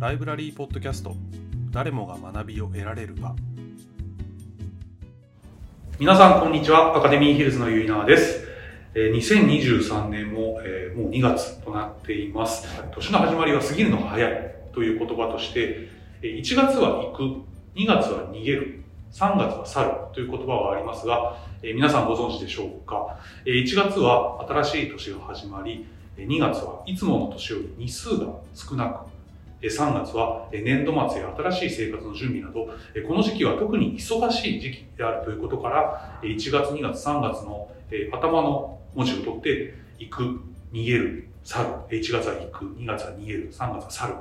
ライブラリーポッドキャスト。誰もが学びを得られる場。皆さんこんにちは。アカデミーヒルズのゆいなです。えー2023年も、えもう2月となっています。年の始まりは過ぎるのが早いという言葉としてえー1月は行く2月は逃げる3月は去るという言葉がありますが、えー皆さんご存知でしょうか？えー1月は新しい年が始まりえー2月はいつもの年より日数が少なく3月は年度末や新しい生活の準備などこの時期は特に忙しい時期であるということから1月2月3月の頭の文字を取って行く逃げる去る。1月は行く2月は逃げる。3月は去る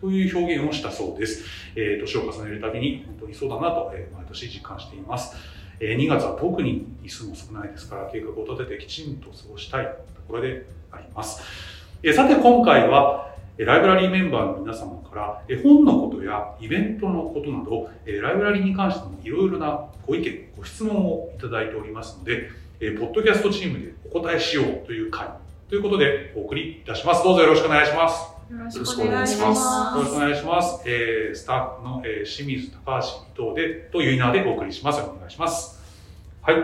という表現をしたそうです、え年を重ねるたびに本当にそうだなと、え毎年実感しています。え2月は特に日数も少ないですから計画を立ててきちんと過ごしたいところであります。えさて今回はライブラリーメンバーの皆様からえー本のことやイベントのことなどえーライブラリーに関してもいろいろなご意見、ご質問をいただいておりますので、えーポッドキャストチームでお答えしようという回ということでお送りいたします。どうぞよろしくお願いします。よろしくお願いしますよろしくお願いします。えースタッフの、えー清水、高橋、伊藤で、とゆいなでお送りします。お願いします。はい。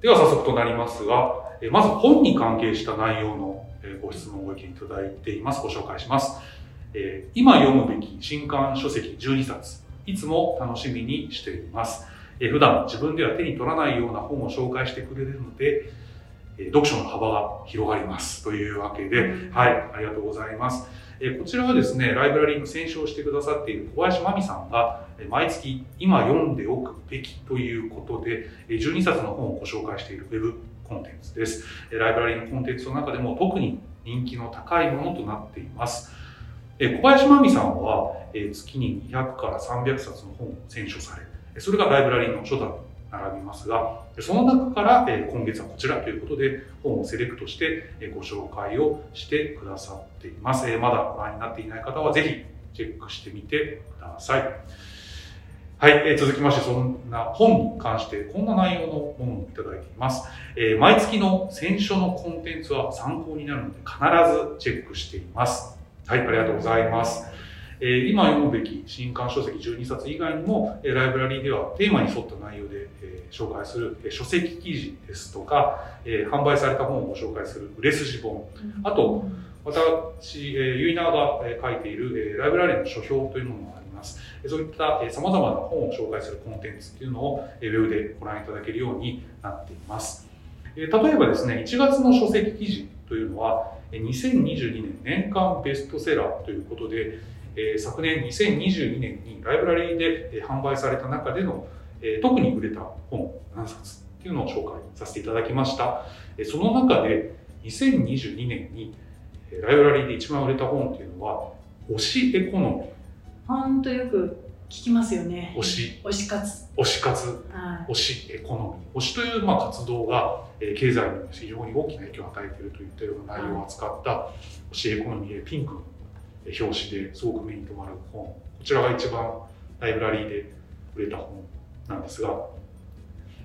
では早速となりますが、えーまず本に関係した内容の、ご質問、ご意見いただいています。ご紹介します。え今読むべき新刊書籍12冊、いつも楽しみにしています。えー普段自分では手に取らないような本を紹介してくれるので、え読書の幅が広がります。というわけで、はい、ありがとうございます。えこちらはですね、ライブラリーの選書をしてくださっている小林真美さんが、毎月今読んでおくべきということで、12冊の本をご紹介しているウェブコンテンツです。ライブラリのコンテンツの中でも特に人気の高いものとなっています。小林真美さんは、月に200から300冊の本を選書され、それがライブラリーの初段に並びますが、その中から、今月はこちらということで本をセレクトしてご紹介をしてくださっています。まだご覧になっていない方はぜひチェックしてみてください。はい、えー続きましてそんな本に関してこんな内容のものをいただいています。えー毎月の選書のコンテンツは参考になるので必ずチェックしています。はい、ありがとうございます。えー今読むべき新刊書籍12冊以外にも、えーライブラリーではテーマに沿った内容で、えー紹介する、えー書籍記事ですとか、えー販売された本をご紹介する売れ筋本、あと、私、えー、ユイナーがえー書いている、えーライブラリーの書評というものがあります。えーそういったえー様々な本を紹介するコンテンツっていうのを、えーウェブでご覧いただけるようになっています。例えばですね、1月の書籍記事というのは、2022年年間ベストセラーということで、昨年2022年にライブラリーで販売された中での、特に売れた本何冊っていうのを紹介させていただきました。その中で2022年にライブラリーで一番売れた本っていうのは、推しエコノほんとよく聞きますよね。推し、推し活。推し活、は推しエコノミー、推しというまあ活動が、えー経済に非常に大きな影響を与えているといったような内容を扱った推しエコノミーでピンクのえー表紙ですごく目に留まる本、こちらが一番ライブラリーで売れた本なんですが、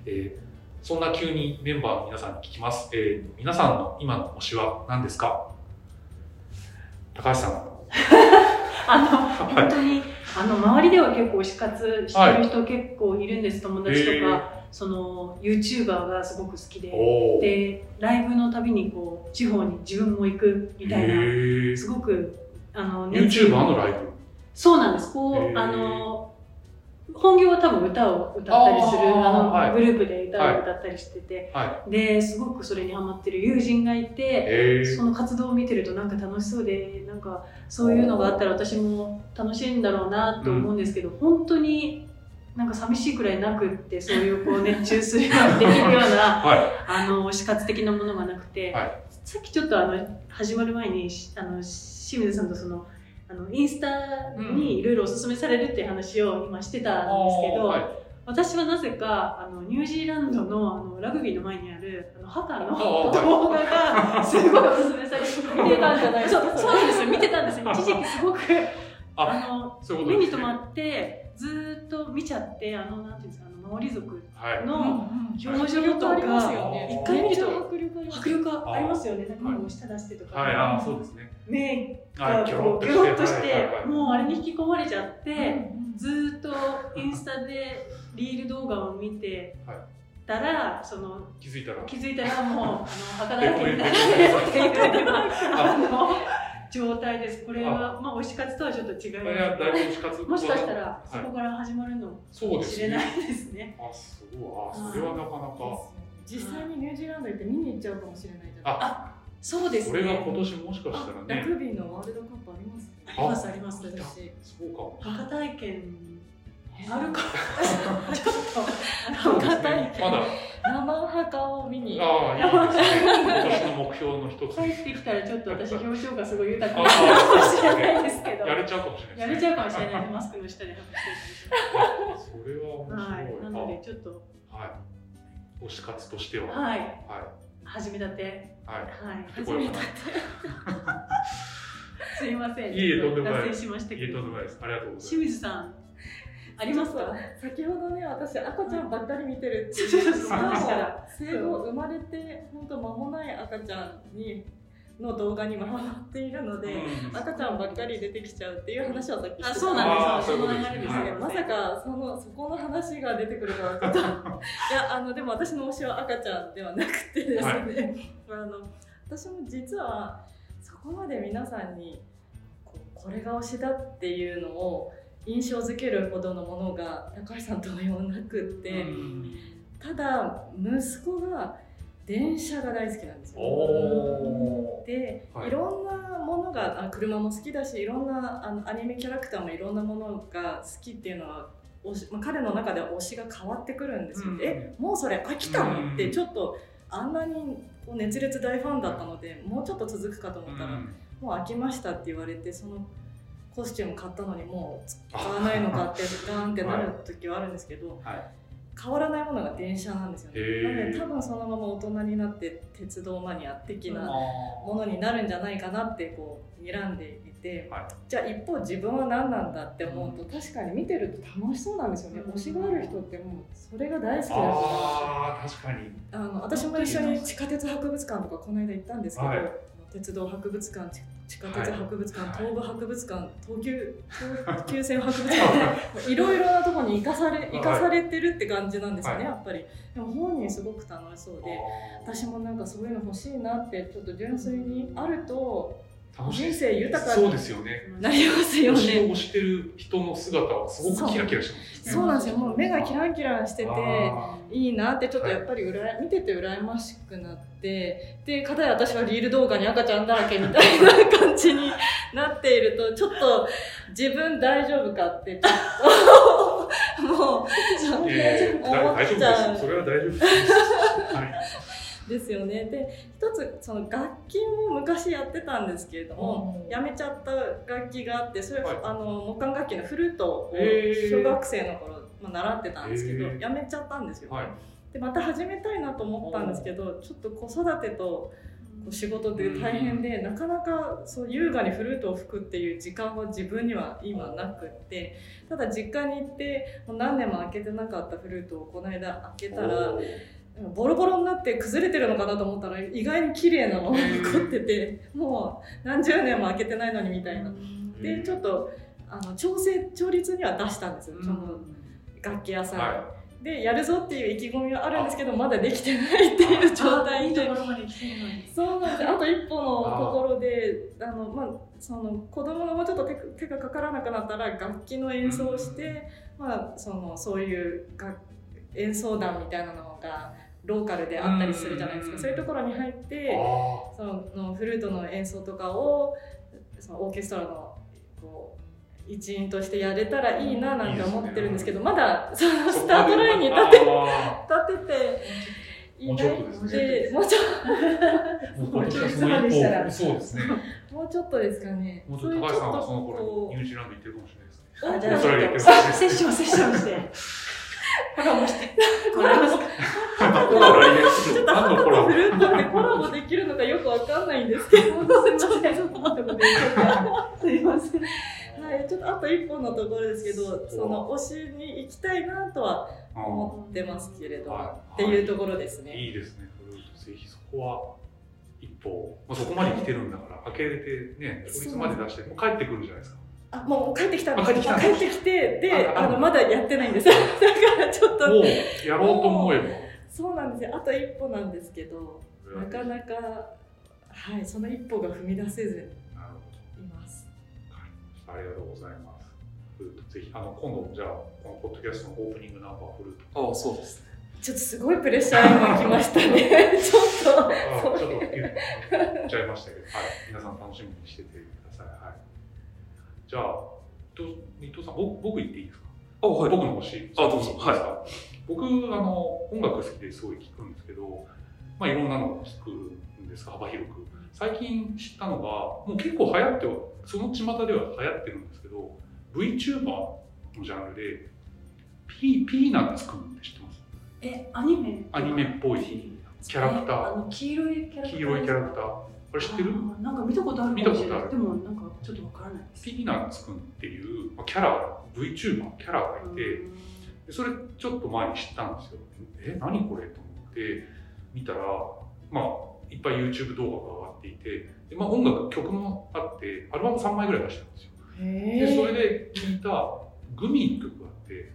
えーそんな急にメンバーの皆さんに聞きます。えー皆さんの今の推しは何ですか？高橋さん。いあの本当にあの周りでは結構推し活してる人結構いるんです、友達とへかその YouTuber がすごく好きで。でライブのたびにこう地方に自分も行くみたいなすごくあの YouTuber のライブ？そうなんです。こう、あの、本業は多分歌を歌ったりする、あの、はい。グループで歌を歌ったりしてて、はで、すごくそれにハマってる友人がいて、へその活動を見てるとなんか楽しそうで、なんかそういうのがあったら私も楽しいんだろうなと思うんですけど、本当になんか寂しいくらいなくって、そういうこう熱中するようにできるような、はあの、推し活的なものがなくて、はい。さっきちょっとあの、始まる前に、しあの、清水さんとその、あの、インスタにいろいろおすすめされるっていう話を今してたんですけど、はい。私はなぜかあのニュージーランドのあのラグビーの前にあるあのハカの動画がすごいおすすめされて見てたんじゃないですか？そうそうなんですよ。見てたんですよ。一時期すごくああ、の。目に留まってずーっと見ちゃってあのなんていうんですかあのマオリ族はい。の表表情とかありますよね。一回見ると迫力あり迫力ありますよね。なんかもう舌出してとか。はい、ああ、そうですね。目はい、がギョロッとこうギョロッとしはいてもうあれに引き込まれちゃって、うんずーっとインスタでリール動画を見てたら、その気づいたら。気づいたらもうあの博多駅になってっていう あの状態です。これはまあ推し活とはちょっと違います。もしかしたらはいそこから始まるのかもそうですね。しれないですね。あ、すごい。あ、それはなかなか。実際にニュージーランド行って見に行っちゃうかもしれないじゃないあ、そうですこれがね。今年もしかしたらラね。グビーのワールドカップありますありますあります。私そうかも。博多県あるかちょっ博多駅まだ。生墓を見にああ、いいですね。今年の目標の一つと帰に。ってきたらちょっと私表情がすごい豊かあになるかもしれあないですけど。やれちゃうかもしれないですね。やれちゃうかもしれない。マスクの下で隠してそれは面たりはい。白い。なのでちょっとあはい。推し活としては。はい。はいは始めたてい。はい。でこれかなすいません。いいえとんでもないしましたけいえ、とんでど。もないです。ありがとうござい清水さんありますか？先ほどね私赤ちゃんばっかり見てるってそう生後生まれて本当間もない赤ちゃん。にの動画に回っているので、うん赤ちゃんばっかり出てきちゃうっていう話をさっきあ、そうなんですよ。その流れですはい。ね。まさかそのそこの話が出てくるとはちょっと いやあのでも私の推しは赤ちゃんではなくてですね、はい。あの私も実はそこまで皆さんにここれが推しだっていうのを印象づけるほどのものが高橋さんとはようなくって、うん。ただ息子が電車が大好きなんですよ。で、はい。い、ろんなものがあ車も好きだしいろんなあのアニメキャラクターもいろんなものが好きっていうのは推し、まあ、彼の中では推しが変わってくるんですよ。うん。えもうそれ飽きたの、うん。ってちょっとあんなにこう熱烈大ファンだったのでもうちょっと続くかと思ったら、うん。もう飽きましたって言われてそのコスチューム買ったのにもう使わないのかってガーンってなる時はあるんですけど、はい。変わらないものが電車なんですよね。なので多分そのまま大人になって鉄道マニア的なあものになるんじゃないかなってこう睨んでいて、はい。じゃあ一方自分は何なんだって思うと確かに見てると楽しそうなんですよね、うん。推しがある人ってもうそれが大好きだとあー確かに。あの私も一緒に地下鉄博物館とかこの間行ったんですけど、はい。鉄道博物館地地下鉄はい。博物館、はい。東武博物館東急 東急線博物館 いろいろなところに生かされ生かされてるって感じなんですよね、はい。やっぱり。でも本人すごく楽しそうで私もなんかそういうの欲しいなってちょっと純粋にあると人生豊かそうにですよね。なりますよ推しをしてる人の姿はすごくキラキラしてますね。そうなんですよ。もう目がキラキラしててあいいなってちょっとやっぱりうらや見てて羨ましくなってでかたや私はリール動画に赤ちゃんだらけみたいな感じになっていると ちょっと自分大丈夫かってちょっと もうえーだ思っ大丈夫ちゃう。ですそれは大丈夫です。はいですよね。で一つその楽器も昔やってたんですけれども、やめちゃった楽器があってそれ、はい。あの木管楽器のフルートを小学生の頃、まあ、習ってたんですけどやめちゃったんですよ、はい。でまた始めたいなと思ったんですけどちょっと子育てとこう仕事で大変でなかなかそう優雅にフルートを吹くっていう時間は自分には今なくってただ実家に行ってもう何年も開けてなかったフルートをこの間開けたらボロボロになって崩れてるのかなと思ったら意外に綺麗なまま残っててもう何十年も開けてないのにみたいな。でちょっとあの調整調律には出したんですよ、その楽器屋さん。に。はでやるぞっていう意気込みはあるんですけどまだできてないっていう状態で。そうなんです。あと一歩のところであの、まあ、その子供がもうちょっと手手がかからなくなったら楽器の演奏をして、まあ、そのそういう楽演奏団みたいなのがローカルであったりするじゃないですか、うんそういうところに入っいてあそのフルートの演奏とかをそのオーケストラのこう一員としてやれたらいいななんて思ってるんですけどまだそのースタートラインに立てあ立てていない。のですね。と。もうちょっとですかね。もうちょっと高橋さんはその頃こニュージーランド行ってるかもしれないですね。うあじゃあセッションセッションして。コラボして。コラボして。コラボちょっとフルートってコラボできるのかよくわかんないんですけど、すいません。すいません。はい、ちょっとあと一本のところですけど、その推しに行きたいなとは思ってますけれどっていうところですね。いいですねフルートぜひそこは一歩、まあ、そこまで来てるんだから開けれてね調律まで出してもう帰ってくるじゃないですかあもう帰ってきたんですあ帰ってきた帰ってきてであああ。のまだやってないんです。だからちょっと。もうやろうと思えば。そうなんですよ。あと一歩なんですけどなかなかはいその一歩が踏み出せずなるほにいます。どわかりましたありがとうございます。フルートぜひあの今度じゃあこのポッドキャストのオープニングナンバーフルートああ、そうですね。ちょっとすごいプレッシャー今来ましたね。ちょっと。あちょっと言っちゃいましたけど、はい、皆さん楽しみにしててください。はい、じゃあ、と伊藤さん、僕僕言っていいですか、あはい。僕の推し。あどうぞいいですか？僕あの、音楽好きですごい聞くんですけど、まあ、いろんなのを聞くんですが、幅広く。最近知ったのが、もう結構流行っては、その巷では流行ってるんですけど、VTuber のジャンルで、ピーピーナッツくんって知ってます？えアニメ？アニメっぽいキャラクター。あの黄色いキャラクター黄色いキャラクター。あれ知ってる？なんか見たことある見たことある。でもなんかちょっとわからないです。ピーナッツくんっていうまあキャラ VTuber キャラがいてでそれちょっと前に知ったんですよ。え何これと思って見たらまあいっぱい YouTube 動画が上がっていてで、まあ、音楽曲もあってアルバム3枚ぐらい出してるんですよ。でそれで聴いたグミの曲があって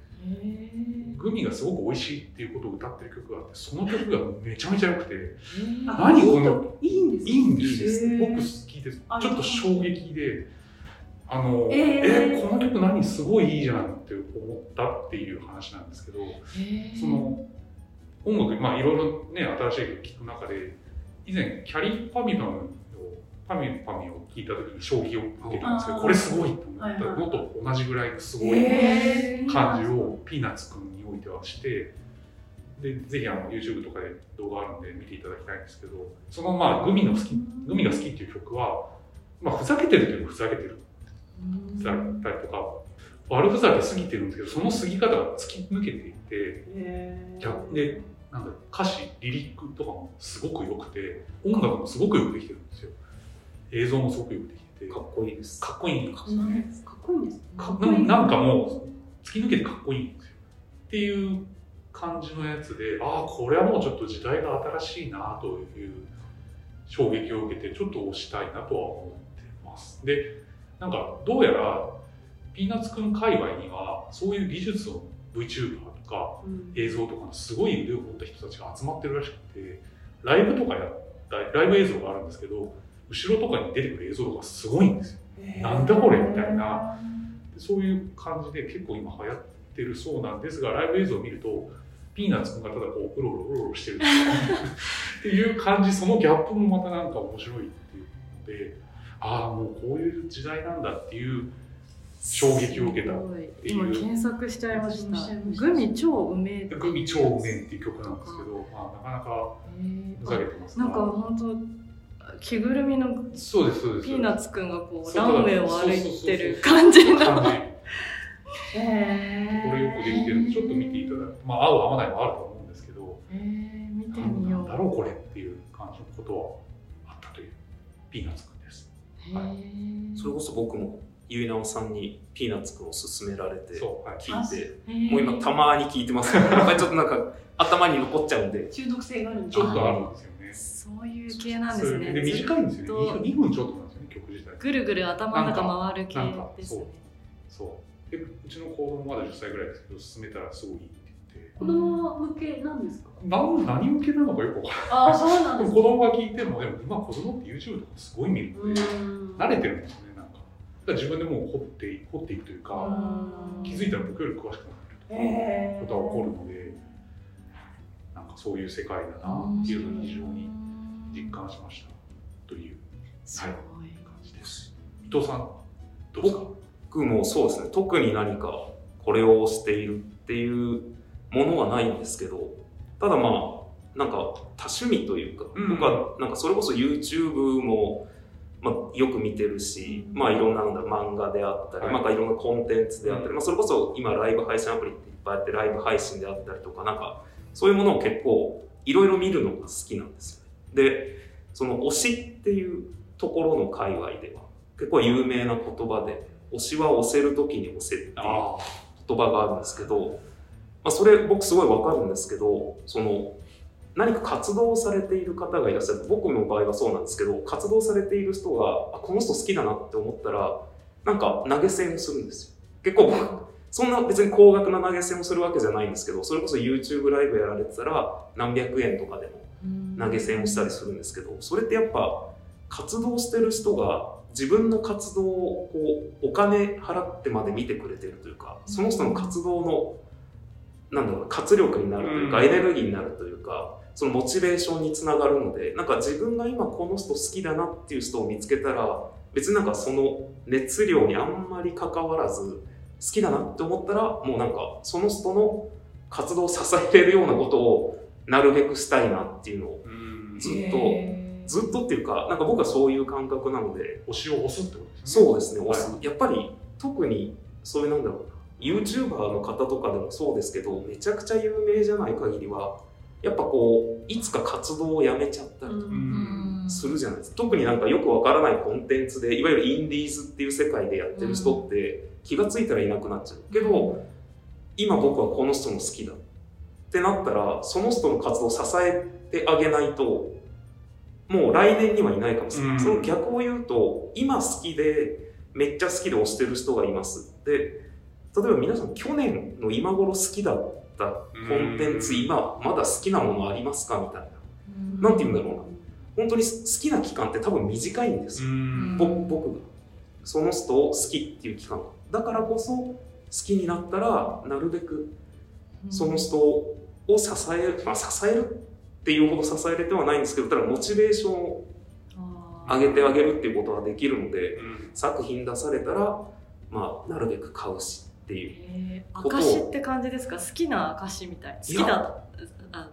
グミがすごく美味しいっていうことを歌ってる曲があってその曲がめちゃめちゃ良くてあ何このいいんですかいいんです僕好きです。あちょっと衝撃であのえこの曲何すごいいいじゃんって思ったっていう話なんですけどその音楽まあいろいろね新しい曲聴く中で以前キャリーパミュパムをパミュパミュを聞いた時に衝撃を受けたんですけどこれすごいと思った。のと同じぐらいのすごい感じをピーナッツくんにおいてはしてでぜひあの YouTube とかで動画あるんで見ていただきたいんですけどそのまあグミの好きグミが好きっていう曲は、まあ、ふざけてるというかふざけてる。だったりとか悪ふざけすぎてるんですけどその過ぎ方が突き抜けていてでなんだ歌詞リリックとかもすごく良くて音楽もすごくよくできてるんですよ映像もすごくよくできてて。かっこいいです。かっこいいんですよ。うん。ねかっこいいんですね。かななんかもう突き抜けてかっこいいんですよ。っていう感じのやつでああこれはもうちょっと時代が新しいなという衝撃を受けてちょっと推したいなとは思ってます。でなんかどうやらピーナッツくん界隈にはそういう技術を VTuber とかうん。映像とかのすごい腕を持った人たちが集まってるらしくてライブとかやったライブ映像があるんですけど後ろとかに出てくる映像とかすごいんですよ。なんだこれみたいな。でそういう感じで結構今流行ってるそうなんですがライブ映像を見るとピーナッツくんがただこううろうろうろうろしてる。っていう感じそのギャップもまたなんか面白いっていうのでああもうこういう時代なんだっていう衝撃を受けたすごいてい。う今検索しちゃいました。た。グミ超うめえ「グミ超うめん」っていう曲なんですけど、まあ、なかなかふざけてますなんか本当着ぐるみのそうですそうです。ピーナッツくんがこうランウェイを歩いてる感じの。へー。これよくできてる。んでちょっと見ていただく。まあ合う合わないもあると思うんですけど。えー、見てみよう。だろうこれっていう感じのことはあったというピーナッツくんです。へー。それこそ僕もゆいなおさんにピーナッツくんを勧められて聞いて、へー。もう今たまに聞いてます。けど、やっぱりちょっとなんか頭に残っちゃうんで、中毒性があるんでちょっとあるんですよねそういう系なんですね。で短いんですよね。ずっと。2, 分ちょっとなんですよね曲自体。ぐるぐる頭の中回る系ですね。そう。でうちの子供まだ10歳ぐらいですけど勧めたらすごいいいって言って。子供向けなんですか？なん何向けなのかよくわかああそうなんですんない子供が聞いてもでも今子供って YouTube とかすごい見るのでうん。慣れてるんですよねなんか。だから自分でもう掘って掘っていくというかうん。気づいたら僕より詳しくなってるとかことが起こるのでそういう世界だなっていうのを非常に実感しましたというすごい。感じです。伊藤さんどうですか？僕もそうですね、特に何かこれをしているっていうものはないんですけど、ただまあ、なんか多趣味というか、うん。僕はなんかそれこそ YouTube も、まあ、よく見てるし、まあいろんな漫画であったり、はい。なんかいろんなコンテンツであったり、うん。まあそれこそ今ライブ配信アプリっていっぱいあってライブ配信であったりとか、なんかそういうものを結構いろいろ見るのが好きなんですよね。で、その推しっていうところの界隈では結構有名な言葉で、推しは押せる時に押せっていうあ言葉があるんですけど、まあ、それ僕すごいわかるんですけどその何か活動をされている方がいらっしゃる。僕の場合はそうなんですけど活動されている人があこの人好きだなって思ったらなんか投げ銭をするんですよ。結構僕そんな別に高額な投げ銭をするわけじゃないんですけどそれこそ YouTube ライブやられてたら何百円とかでも投げ銭をしたりするんですけどそれってやっぱ活動してる人が自分の活動をこうお金払ってまで見てくれてるというかその人の活動のなんだろう活力になるというか、うん。エネルギーになるというかそのモチベーションにつながるのでなんか自分が今この人好きだなっていう人を見つけたら別になんかその熱量にあんまり関わらず好きだなって思ったらもうなんかその人の活動を支えれるようなことをなるべくしたいなっていうのをうん。ずっとずっとっていうかなんか僕はそういう感覚なので推しを押すってことですね。そうですね、はい。押すやっぱり特にそういうなんだろうな YouTuber の方とかでもそうですけどめちゃくちゃ有名じゃない限りはやっぱこういつか活動をやめちゃったりとかん。するじゃないですか、特になんかよくわからないコンテンツでいわゆるインディーズっていう世界でやってる人って気がついたらいなくなっちゃう。けど、今僕はこの人の好きだってなったらその人の活動を支えてあげないともう来年にはいないかもしれない、うん。その逆を言うと今好きでめっちゃ好きで推してる人がいます。で例えば皆さん去年の今頃好きだったコンテンツうん。今まだ好きなものありますかみたいな。なんて言うんだろうな。本当に好きな期間って多分短いんですよ、僕が。その人を好きっていう期間がだからこそ好きになったらなるべくその人を支える、まあ、支えるっていうほど支えれてはないんですけどただモチベーションを上げてあげるっていうことができるのでうん。作品出されたら、まあ、なるべく買うしっていう証って感じですか？好きな証みたい。好きだ。あ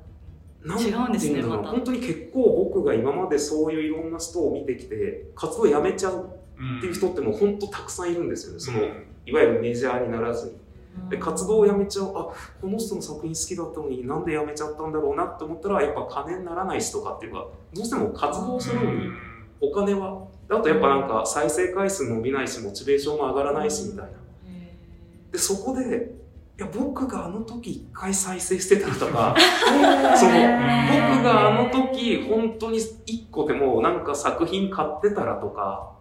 なん違うんですねまた。本当に結構僕が今までそういういろんな人を見てきて活動やめちゃう。うんっていう人ってもう本当たくさんいるんですよね。そのうん。いわゆるメジャーにならずに。で活動をやめちゃう。あこの人の作品好きだったのになんでやめちゃったんだろうなって思ったらやっぱ金にならない人とかっていうかどうしても活動するのにお金は。あとやっぱなんか再生回数伸びないしモチベーションも上がらないしみたいな。でそこでいや僕があの時一回再生してたらとか その僕があの時本当に1個でもなんか作品買ってたらとか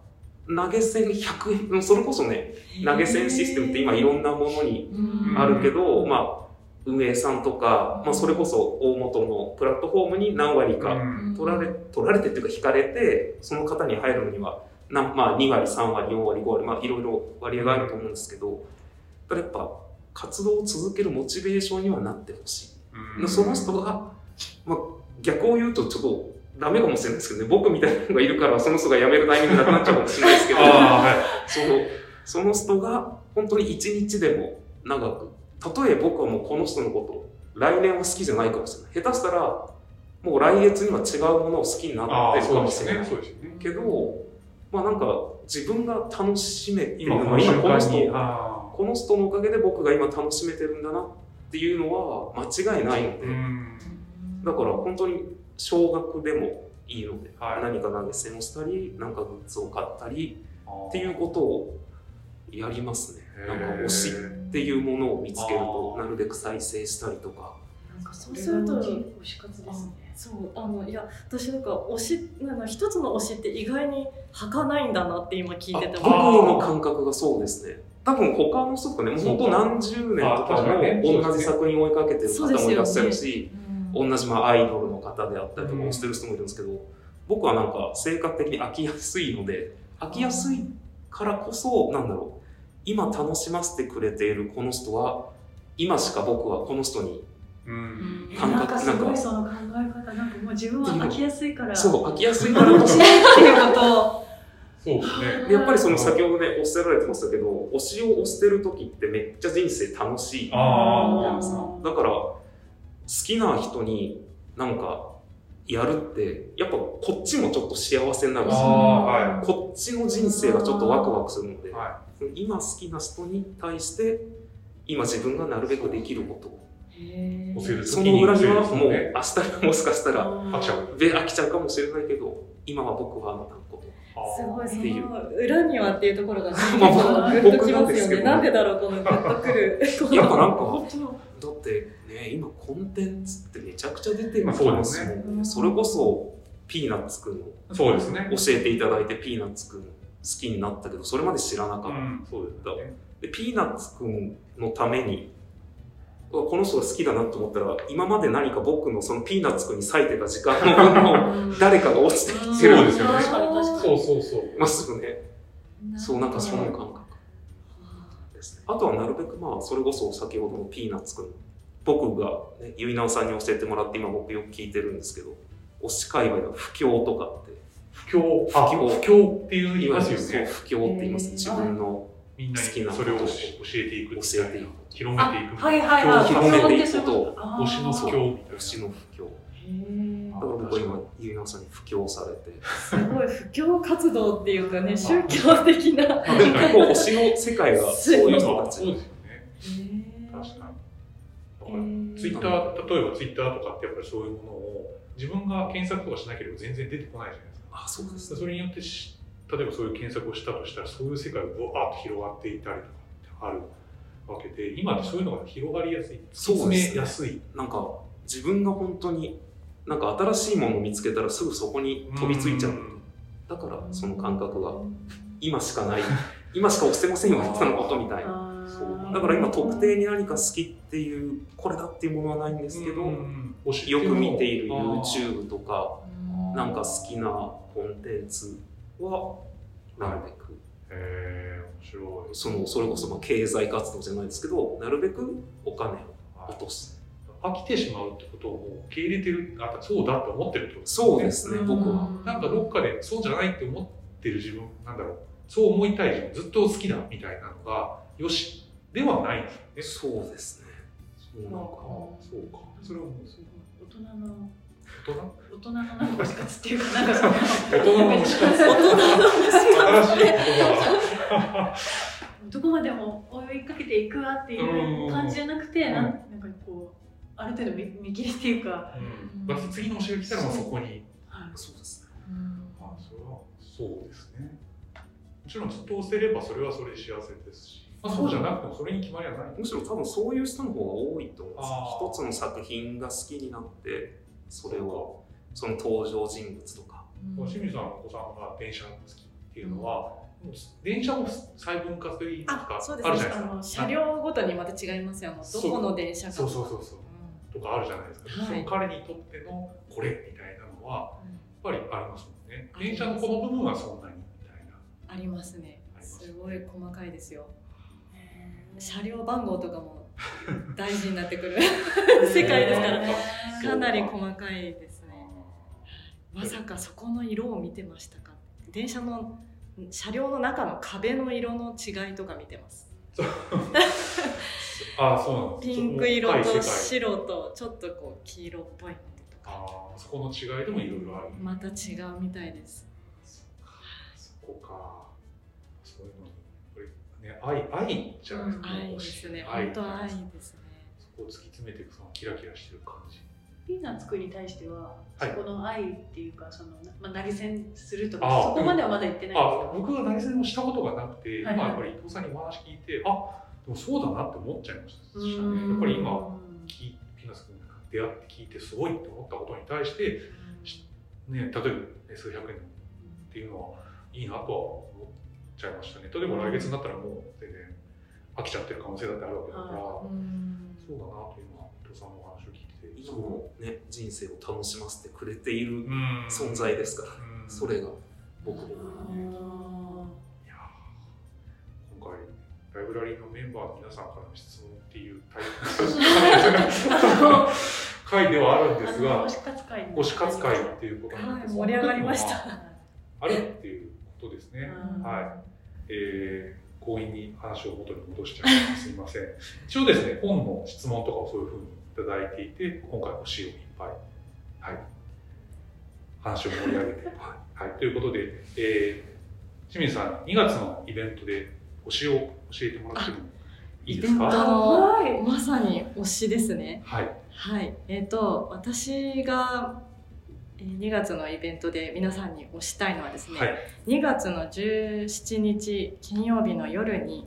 投げ銭100円それこそね投げ銭システムって今いろんなものにあるけど、まあ運営さんとか、まあ、それこそ大元のプラットフォームに何割かうん。取られ取られてっていうか引かれてその方に入るのにはな、まあ、2割3割4割5割まあいろいろ割合があると思うんですけどただやっぱ活動を続けるモチベーションにはなってほしい。うん。その人が、まあ、逆を言うとちょっとダメかもしれないですけどね。僕みたいなのがいるからその人が辞めるタイミングなくなっちゃうかもしれないですけど。はい。そのその人が本当に一日でも長くたとえ僕はもうこの人のこと来年は好きじゃないかもしれない。下手したらもう来月には違うものを好きになってるかもしれない。そうですよね。けどまあなんか自分が楽しめてるのは今この人この人のおかげで僕が今楽しめてるんだなっていうのは間違いないので、だから本当に少額でもいいので、はい。何か投げ銭をしたり何かグッズを買ったりっていうことをやりますね。なんか推しっていうものを見つけるとなるべく再生したりとか。なんかそそううすると推し活ですね。そうあのいや私なんか推しなんか一つの推しって意外に儚いんだなって今聞いてて僕もの感覚がそうですね。多分他の人とかねもう本当何十年とかも同じ作品を追いかけてる方もいらっしゃるし、うん。同じまあアイドルの方であったりとかをしてる人もいるんですけど、僕はなんか性格的に飽きやすいので飽きやすいからこそなんだろう今楽しませてくれているこの人は今しか僕はこの人にうん。え感覚なんかすごいその考え方なんかもう自分は飽きやすいから。そう飽きやすいから。こそ楽しいっていうこと。をそうですね。でやっぱりその先ほどねおっしゃられてましたけど推しを推してる時ってめっちゃ人生楽しいあじゃないですか。だから好きな人になんかやるってやっぱこっちもちょっと幸せになるしはこっちの人生がちょっとワクワクするので、い。は今好きな人に対して今自分がなるべくできることを。その裏にはもうる明日にもしかしたら飽きちゃうで飽きちゃうかもしれないけど今は僕はあなたのことすごい。その裏にはっていうところがねまあ僕なんですけど。ねなんでだろうこのグッとくる。やっぱなんか本当どだってね、今コンテンツってめちゃくちゃ出てるますねもんね。それこそ、ピーナッツくんのそうですね。教えていただいてピーナッツくん好きになったけど、それまで知らなかった。うん、そうですね。で、ピーナッツくんのために、この人が好きだなと思ったら、今まで何か僕のそのピーナッツくんに割いてた時間の誰かが落ちてきてるそうですよねそうそうそう。まっすぐね。そう、なんかその感覚ですね。あとはなるべくまあ、それこそ先ほどのピーナッツくん。僕が、ね、ゆいなおさんに教えてもらって今僕よく聞いてるんですけど、推し界隈の不況とかって不況、あ、不不況況っていう言いますよね。不況って言います。自分の好きなそれを教ことをえていく教えていく。広めていくはい。はいはい。広めていくと推しの不況みたいな。推しの不況。だから僕は今、ゆいなおさんに不況されて。すごい布教活動っていうかね宗教的な。まあでも結構推しの世界がそういう人たち。そうですよね。確かに。だからツイッター、例えばツイッターとかってやっぱりそういうものを自分が検索とかしなければ全然出てこないじゃないですか。あ、そうですね。それによってし例えばそういう検索をしたとしたらそういう世界がブワーッと広がっていたりとかってあるわけで今ってそういうのが広がりやすいそうですね進めやすいなんか自分が本当になんか新しいものを見つけたらすぐそこに飛びついちゃう。ん。だからその感覚が今しかない、今しか押せませんよ、あなたのことみたいな。だから今特定に何か好きっていう、これだっていうものはないんですけど、うんよく見ている YouTube とか、なんか好きなコンテンツは、なるべく、へー面白い。その、それこそまあ経済活動じゃないですけど、なるべくお金をはい落とす。飽きてしまうってことをもう受け入れてるあそうだって思ってるってことそうですね、うん。僕は。なんかどっかでそうじゃないって思ってる自分なんだろうそう思いたい自分ずっと好きだみたいなのがよしではないんですよね。そうですね。そうなんか、そうか。それはもう大人の大人？大人のなんか推し活っていうかなんかその大人の推し活 大人の新しい言葉どこまでも追いかけていくわっていう感じじゃなくて、うんなんかこうある程度見見切りっていうか、が、うん、だって次の推しが来たらもうそこに。はい。そうですね。あそれはそうですね。もちろんずっと押せればそれはそれで幸せですし、まあ、そうじゃなくてもそれに決まりはない。むしろ多分そういう人の方が多いと思うんです。一つの作品が好きになって、それを、その登場人物とか。清水さんのお子さんが電車が好きっていうのは、電車も細分化といいますかあ、そうであるすじゃないですか。車両ごとにまた違いますよ。あのどこの電車か。そうそうそうそうとかあるじゃないですか、はい。その彼にとってのこれみたいなのはうん。やっぱりありますもんね。電車のこの部分はそんなにみたいな。ありますね。す。すごい細かいですよ。車両番号とかも 大事になってくる 世界ですから、か。なり細かいですね。まさかそこの色を見てましたか？電車の車両の中の壁の色の違いとか見てます。ああそうなんですピンク色と白とちょっとこう黄色っぽいのとか。ああそこの違いでもいろいろある、また違うみたいです。そこか。そういうのにこれね愛愛じゃないですか、愛ですね。愛。本当愛ですね。そこを突き詰めていくそのキラキラしてる感じ。ピーナッツくんに対しては、はい。そこの愛っていうかその、まあ、投げ銭するとかあそこまではまだ言ってないんですあ僕は投げ銭もしたことがなくて、はいはい。今やっぱり伊藤さんにお話聞いてあでもそうだなって思っちゃいましたけねどやっぱり今聞いピーナッツ君が出会って聞いてすごいって思ったことに対して、ね、例えば、ね、数百円っていうのはいいなとは思っちゃいましたね。例えば来月になったらもう全然飽きちゃってる可能性だってあるわけだから、うん。そうだなというのは伊藤さんのお話を聞いてて今もね、人生を楽しませてくれているうん存在ですから、うん。それが僕の。ライブラリーのメンバーの皆さんからの質問っていうタイプ回ではあるんですが推し活会推し活会っていうことなんですはい。盛り上がりました。あるっていうことですね、うん。はい。えー、強引に話を元に戻しちゃいます。すみません。一応ですね本の質問とかをそういうふうにいただいていて今回推しをいっぱいはい。話を盛り上げてはい、ということで、えー、清水さん2月のイベントで推しを教えてもらってもいいですか？イベントはいまさに推しですね。はいはい。えっ、と、私がえー2月のイベントで皆さんに推したいのはですね、はい2月の17日金曜日の夜に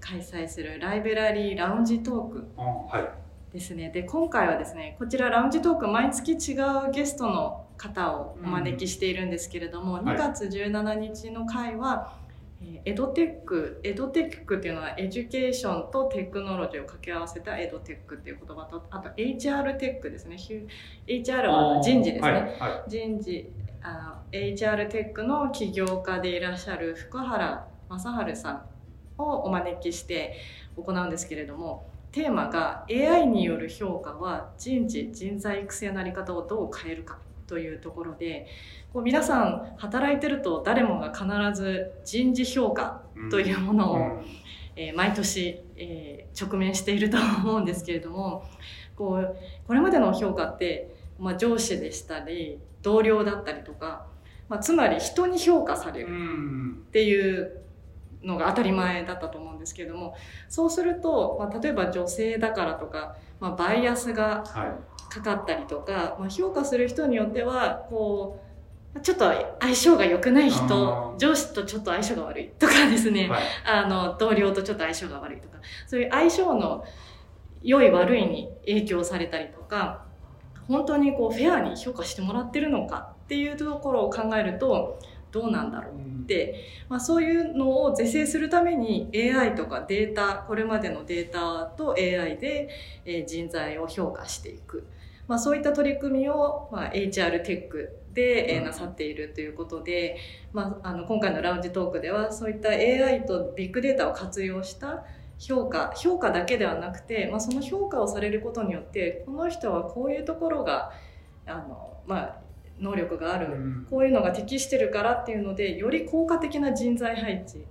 開催するライブラリーラウンジトークはいですね。で、今回はですね、こちらラウンジトーク毎月違うゲストの方をお招きしているんですけれども、はい2月17日の回は、えーエドテック、エドテックっていうのはエデュケーションとテクノロジーを掛け合わせたエドテックっていう言葉と、あと HR テックですね。HR は人事ですね。はいはい人事あの HR テックの起業家でいらっしゃる福原正治さんをお招きして行うんですけれどもテーマが AI による評価は人事人材育成のあり方をどう変えるかというところでこう皆さん働いてると誰もが必ず人事評価というものを、うん。えー毎年、えー直面していると思うんですけれどもこうこれまでの評価って、まあ、上司でしたり同僚だったりとか、まあ、つまり人に評価されうるん。っていうのが当たり前だったと思うんですけれどもそうすると、まあ、例えば女性だからとか、まあ、バイアスがはいかかったりとか、まあ、評価する人によってはこうちょっと相性が良くないあ人ー。上司とちょっと相性が悪いとかですね、はい。あの同僚とちょっと相性が悪いとか。そういう相性の良い悪いに影響されたりとか本当にこうフェアに評価してもらってるのかっていうところを考えるとどうなんだろうまあ、そういうのを是正するために AI とかデータこれまでのデータと AI でえー人材を評価していく、まあ、そういった取り組みを、まあ、HR テックで、えなさっているということで、まあ、あの今回のラウンジトークではそういった AI とビッグデータを活用した評価評価だけではなくて、まあ、その評価をされることによってこの人はこういうところがあの、まあ、能力がある、うん。こういうのが適してるからっていうのでより効果的な人材配置、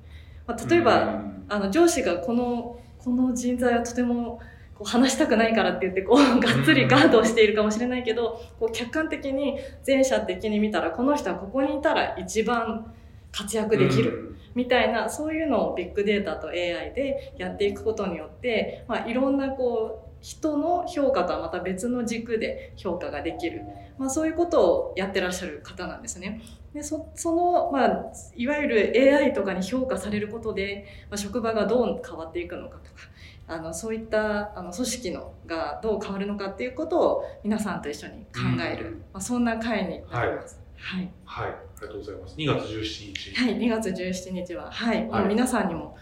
まあ、例えば、うん。あの上司がこのこの人材はとてもこう話したくないからって言ってこう がっつりガードをしているかもしれないけどこう客観的に全社的に見たらこの人はここにいたら一番活躍できるみたいなそういうのをビッグデータと AI でやっていくことによって、まあ、いろんなこう人の評価とはまた別の軸で評価ができる、まあ、そういうことをやってらっしゃる方なんですね。でそその、まあ、いわゆる AI とかに評価されることで、まあ、職場がどう変わっていくのかとかあのそういったあの組織のがどう変わるのかっていうことを皆さんと一緒に考える、うん。まあ、そんな会になります。はい。はい、ありがとうございます。2月17日。はい、2月17日は、はい、はい。皆さんにも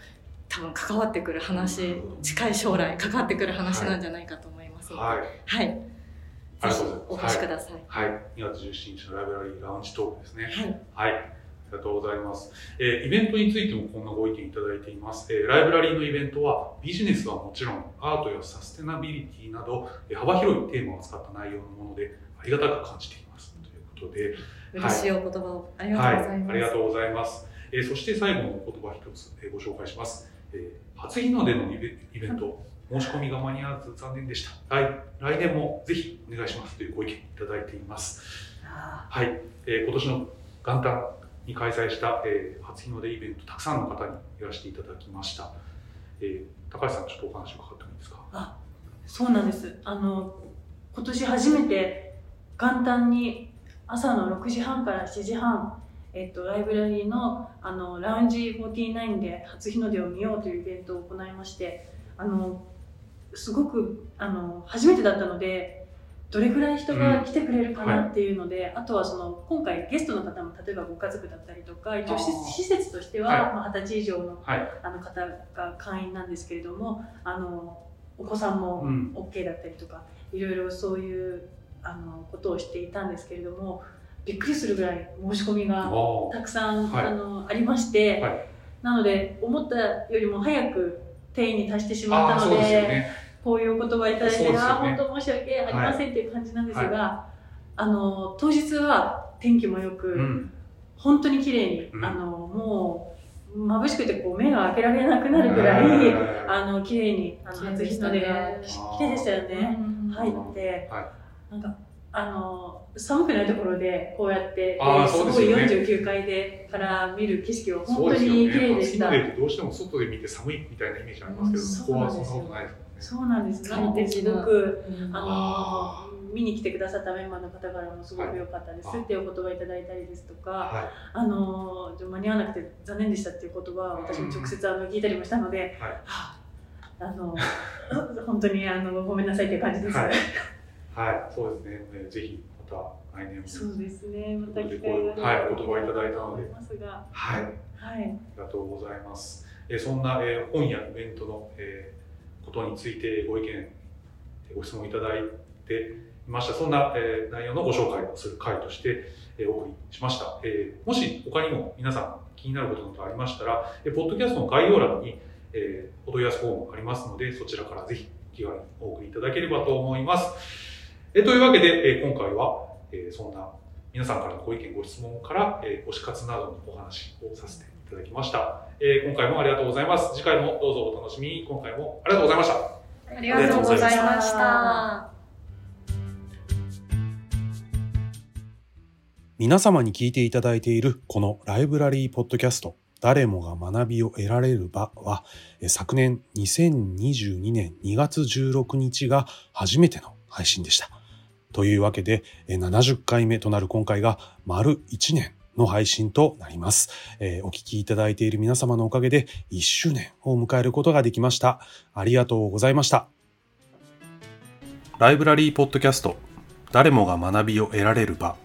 多分関わってくる話、近い将来関わってくる話なんじゃないかと思いますので、はい、はい、ありがぜとうございますひお越しください。はい、2月17日のライブラリーラウンジトークですね。はい、はい、ありがとうございます。えーイベントについてもこんなご意見いただいています。えーライブラリーのイベントはビジネスはもちろんアートやサステナビリティなど、えー幅広いテーマを使った内容のものでありがたく感じています。ということで、嬉しいお言葉をありがとうございます。ありがとうございます。えーそして最後のお言葉一つ、えーご紹介します。えー初日の出のイベント、申し込みが間に合わず残念でした。来来年もぜひお願いしますというご意見いただいています。あはい、えー今年の元旦に開催した、えー初日の出イベント、たくさんの方にいらしていただきました。えー高橋さん、ちょっとお話を伺ってもいいですか？あそうなんですあの今年初めて元旦に朝の6時半から7時半えっと、ライブラリーのあのラウンジ49で初日の出を見ようというイベントを行いましてあのすごくあの初めてだったのでどれくらい人が来てくれるかなっていうので、あとはその今回ゲストの方も例えばご家族だったりとか一応施設としては、はい。まあ、20歳以上のはい、あの方が会員なんですけれどもあのお子さんもうん。OK だったりとか、いろいろそういうあのことをしていたんですけれどもびっくりするぐらい申し込みがたくさん、はい。あのありまして、はい。なので思ったよりも早く定員に達してしまったのでね。こういうお言葉いただいて、ねあー本当申し訳ありませんという感じなんですが、あの当日は天気もよく、うん、本当に綺麗に、うん。あのもう眩しくてこう目が開けられなくなるぐらい、うん。あの綺麗にあの初日の出が綺麗でしたよね。うん入って、はい。なんかあの寒くないところでこうやってすごいそうですよね49階でから見る景色は本当。に綺麗でした。初日の出ってどうしても外で見て寒いみたいなイメージありますけど、うんここはそんなそうことないですそうなんです。快適なすごくうんああの見に来てくださったメンバーの方からもすごく良かったですっていうお言葉いただいたりですとか。あの間に合わなくて残念でしたっていう言葉を私も直接あの聞いたりもしたので、はいはああの 本当にあのごめんなさいっていう感じです。はいはい、そうですね。えーぜひまた来年も。そうですね。また機こ会がはいお言葉いただいたのではい、はい。ありがとうございます。えーそんな、えー本やイベントの、えーことについてご意見、えーご質問いただいていました。そんな、えー内容のご紹介をする会として、えーお送りしました。えーもし他にも皆さん気になることなどありましたら、えーポッドキャストの概要欄に、えーお問い合わせフォームありますので、そちらからぜひ気軽にお送りいただければと思います。えーというわけで、えー今回は、えーそんな皆さんからのご意見、ご質問から、えー推し活などのお話をさせていただきました。えー今回もありがとうございます。次回もどうぞお楽しみに。今回もありがとうございました。ありがとうございました。皆様に聞いていただいているこのライブラリーポッドキャスト誰もが学びを得られる場はえ昨年2022年2月16日が初めての配信でした。というわけで70回目となる今回が丸1年の配信となります。えーお聞きいただいている皆様のおかげで1周年を迎えることができました。ありがとうございました。ライブラリーポッドキャスト誰もが学びを得られる場